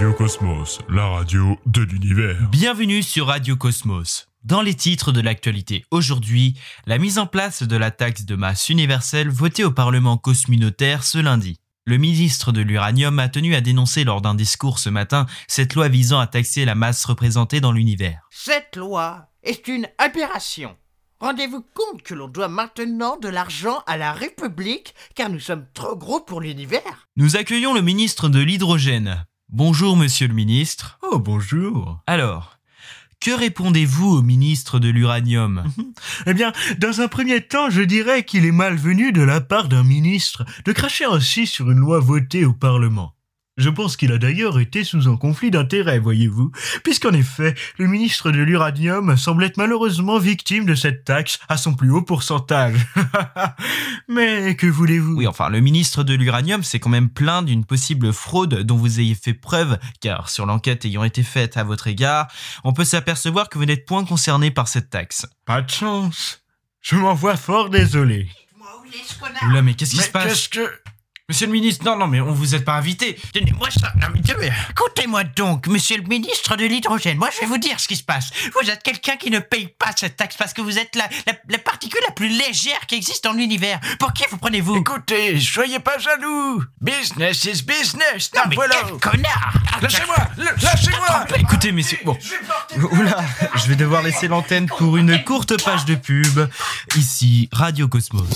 Radio Cosmos, la radio de l'univers. Bienvenue sur Radio Cosmos. Dans les titres de l'actualité aujourd'hui, la mise en place de la taxe de masse universelle votée au Parlement cosminotaire ce lundi. Le ministre de l'Uranium a tenu à dénoncer lors d'un discours ce matin cette loi visant à taxer la masse représentée dans l'univers. Cette loi est une aberration. Rendez-vous compte que l'on doit maintenant de l'argent à la République car nous sommes trop gros pour l'univers. Nous accueillons le ministre de l'Hydrogène. Bonjour monsieur le ministre. Oh bonjour. Alors, que répondez-vous au ministre de l'Uranium? Eh bien, dans un premier temps, je dirais qu'il est malvenu de la part d'un ministre de cracher ainsi sur une loi votée au Parlement. Je pense qu'il a d'ailleurs été sous un conflit d'intérêts, voyez-vous, puisqu'en effet, le ministre de l'Uranium semble être malheureusement victime de cette taxe à son plus haut pourcentage. Mais que voulez-vous? Oui, enfin, le ministre de l'Uranium s'est quand même plaint d'une possible fraude dont vous ayez fait preuve, car sur l'enquête ayant été faite à votre égard, on peut s'apercevoir que vous n'êtes point concerné par cette taxe. Pas de chance. Je m'en vois fort désolé. Oula, mais qu'est-ce qui se passe? qu'est-ce que... Monsieur le ministre, non, non, mais on vous êtes pas invité. Tenez-moi ça. Non, mais Écoutez-moi donc, monsieur le ministre de l'hydrogène. Moi, je vais vous dire ce qui se passe. Vous êtes quelqu'un qui ne paye pas cette taxe parce que vous êtes la, la, la particule la plus légère qui existe dans l'univers. Pour qui vous prenez-vous? Écoutez, soyez pas jaloux. Business is business. Non, mais voilà. quel connard Lâchez-moi, lâchez-moi. Écoutez, messieurs, bon. Oula, je vais devoir laisser l'antenne pour une courte page de pub. Ici, Radio Cosmos.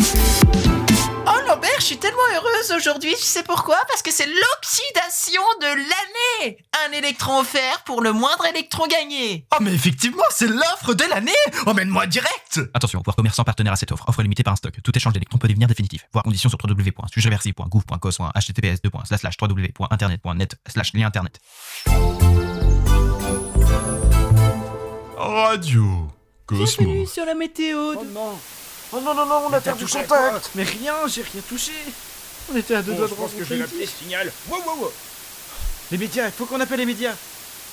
Oh Lambert, je suis tellement heureuse aujourd'hui. Tu sais pourquoi? Parce que c'est l'oxydation de l'année. Un électron offert pour le moindre électron gagné. Oh, mais effectivement, c'est l'offre de l'année Emmène-moi direct Attention, voire commerçant partenaire à cette offre. Offre limitée par un stock. Tout échange d'électrons peut devenir définitif. Voir conditions sur www.sujetversy.gouv.cos https www.internet.net slash lien internet. Radio Cosmos. sur la météo. Oh non. Oh non, non, non, on a perdu contact. Mais rien, j'ai rien touché. On était à deux doigts de rencontrer ici. signal. Wow, wow, wow. Les médias, il faut qu'on appelle les médias.